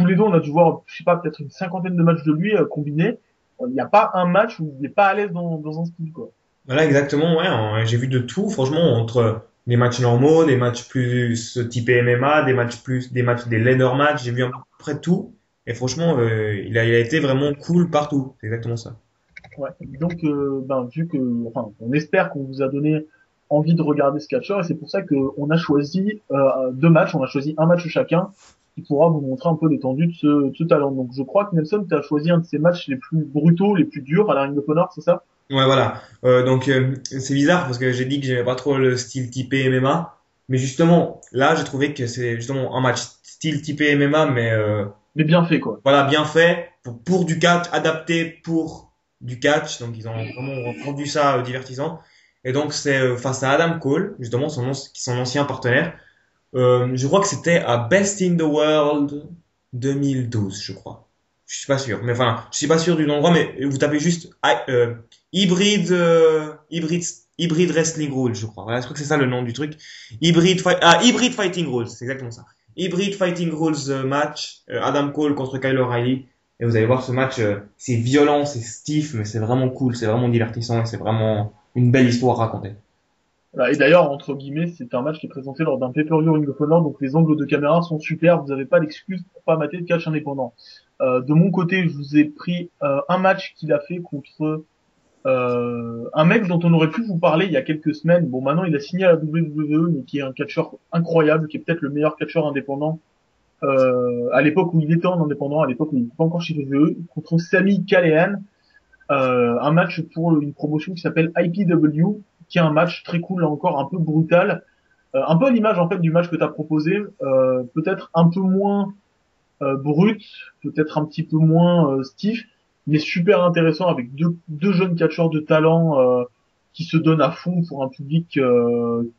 S3: Tous les deux, on a dû voir, je sais pas, peut-être une cinquantaine de matchs de lui euh, combinés. Il n'y a pas un match où il n'est pas à l'aise dans, dans un style, quoi.
S4: Voilà, exactement, ouais. J'ai vu de tout, franchement, entre des matchs normaux, des matchs plus type MMA, des matchs plus, des matchs, des leader matchs, j'ai vu à peu près tout. Et franchement, euh, il a, il a été vraiment cool partout. C'est exactement ça.
S3: Ouais. Donc, euh, ben, vu que, enfin, on espère qu'on vous a donné envie de regarder ce catcheur, et c'est pour ça qu'on a choisi euh, deux matchs. On a choisi un match chacun qui pourra vous montrer un peu l'étendue de ce, de ce talent. Donc, je crois que Nelson, tu as choisi un de ces matchs les plus brutaux, les plus durs à la Ring of Honor, c'est ça?
S4: Ouais, voilà. Euh, donc, euh, c'est bizarre parce que j'ai dit que j'aimais pas trop le style typé MMA. Mais justement, là, j'ai trouvé que c'est justement un match style typé MMA, mais euh,
S3: Mais bien fait, quoi.
S4: voilà, bien fait pour, pour du catch, adapté pour du catch. Donc, ils ont vraiment rendu ça euh, divertissant. Et donc, c'est euh, face à Adam Cole, justement, son ancien partenaire. Euh, je crois que c'était à Best in the World 2012, je crois. Je suis pas sûr, mais enfin, je suis pas sûr du endroit, mais vous tapez juste euh, Hybrid, euh, Wrestling Rules, je crois. Voilà, je crois que c'est ça le nom du truc. Hybrid, Fight- ah, Hybrid Fighting Rules, c'est exactement ça. Hybrid Fighting Rules euh, match, euh, Adam Cole contre Kyle O'Reilly. Et vous allez voir ce match, c'est violent, c'est stiff, mais c'est vraiment cool, c'est vraiment divertissant et c'est vraiment une belle histoire à raconter.
S3: Voilà, et d'ailleurs, entre guillemets, c'est un match qui est présenté lors d'un pay-per-view Ring of Honor, donc les angles de caméra sont super, vous n'avez pas d'excuse pour pas mater de catch indépendant. Euh, de mon côté, je vous ai pris euh, un match qu'il a fait contre euh, un mec dont on aurait pu vous parler il y a quelques semaines. Bon, maintenant il a signé à la WWE, mais qui est un catcheur incroyable, qui est peut-être le meilleur catcheur indépendant euh, à l'époque où il était en indépendant, à l'époque où il n'était pas encore chez WWE, contre Sami Callihan. Euh, un match pour une promotion qui s'appelle IPW, qui est un match très cool là encore, un peu brutal, euh, un peu à l'image en fait du match que tu as proposé, euh, peut-être un peu moins euh, brut, peut-être un petit peu moins euh, stiff, mais super intéressant avec deux, deux jeunes catcheurs de talent euh, qui se donnent à fond pour un public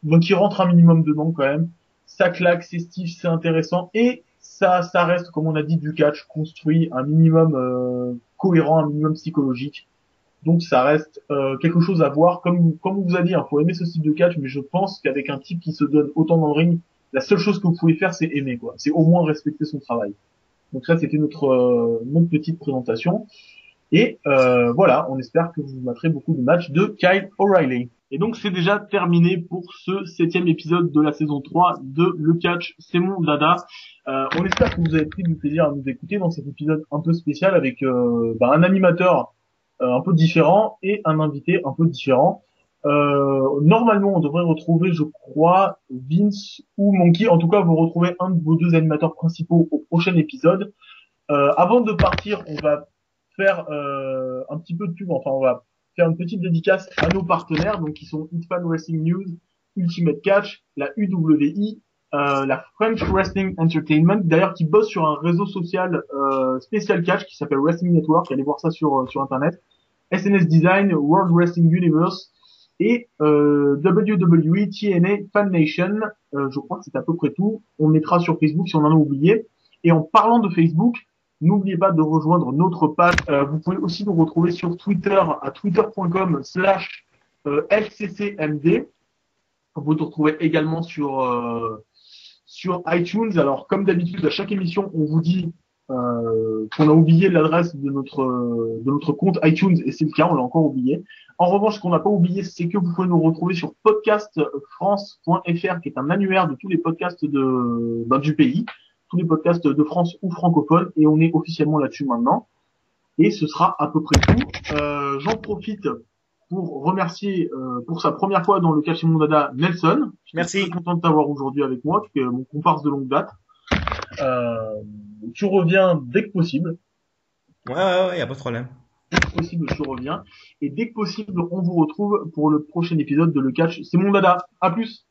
S3: bon, qui rentre un minimum dedans quand même. Ça claque, c'est stiff, c'est intéressant et ça, ça reste comme on a dit du catch construit, un minimum euh, cohérent, un minimum psychologique. Donc ça reste euh, quelque chose à voir. Comme comme on vous a dit, il faut aimer ce style de catch, mais je pense qu'avec un type qui se donne autant dans le ring, la seule chose que vous pouvez faire, c'est aimer quoi. C'est au moins respecter son travail. Donc ça, c'était notre euh, notre petite présentation. Et euh, voilà, on espère que vous materez beaucoup de matchs de Kyle O'Reilly. Et donc c'est déjà terminé pour ce septième épisode de la saison 3 de Le Catch, c'est mon dada. On espère que vous avez pris du plaisir à nous écouter dans cet épisode un peu spécial avec bah, un animateur un peu différent et un invité un peu différent. Euh, normalement, on devrait retrouver, je crois, Vince ou Monkey. En tout cas, vous retrouvez un de vos deux animateurs principaux au prochain épisode. Euh, avant de partir, on va faire euh, un petit peu de pub. Enfin, on va faire une petite dédicace à nos partenaires, donc qui sont Hitfan Wrestling News, Ultimate Catch, la UWI, euh, la French Wrestling Entertainment, d'ailleurs qui bosse sur un réseau social euh, spécial catch qui s'appelle Wrestling Network. Allez voir ça sur euh, sur internet. SNS Design, World Wrestling Universe et euh, WWE TNA Fan Nation. Euh, je crois que c'est à peu près tout. On mettra sur Facebook si on en a oublié. Et en parlant de Facebook, n'oubliez pas de rejoindre notre page. Euh, vous pouvez aussi nous retrouver sur Twitter à twitter.com slash euh, FCCMD. Vous nous retrouvez également sur euh, sur iTunes. Alors comme d'habitude à chaque émission, on vous dit euh, qu'on a oublié l'adresse de notre de notre compte iTunes et c'est le cas, on l'a encore oublié. En revanche, ce qu'on n'a pas oublié, c'est que vous pouvez nous retrouver sur podcastfrance.fr, qui est un annuaire de tous les podcasts de ben, du pays, tous les podcasts de France ou francophones, et on est officiellement là-dessus maintenant. Et ce sera à peu près tout. Euh, J'en profite pour remercier euh, pour sa première fois dans le Catch Mon Dada Nelson. Je suis
S4: Merci.
S3: très content de t'avoir aujourd'hui avec moi, tu es mon comparse de longue date. Euh, tu reviens dès que possible.
S4: Ouais, ouais, ouais, y a pas de problème.
S3: Dès que possible, tu reviens. Et dès que possible, on vous retrouve pour le prochain épisode de Le Catch. C'est mon dada. À plus.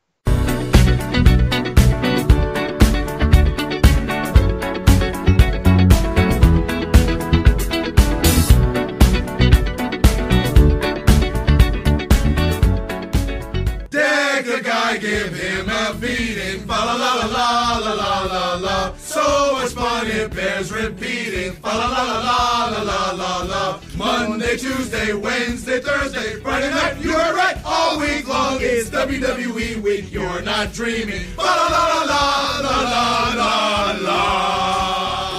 S5: down, it bears repeating. Fa la la la la la la la. Monday, Tuesday, Wednesday, Thursday, Friday night. You were right all week long. It's WWE week. You're not dreaming. Fa la la la la la la la.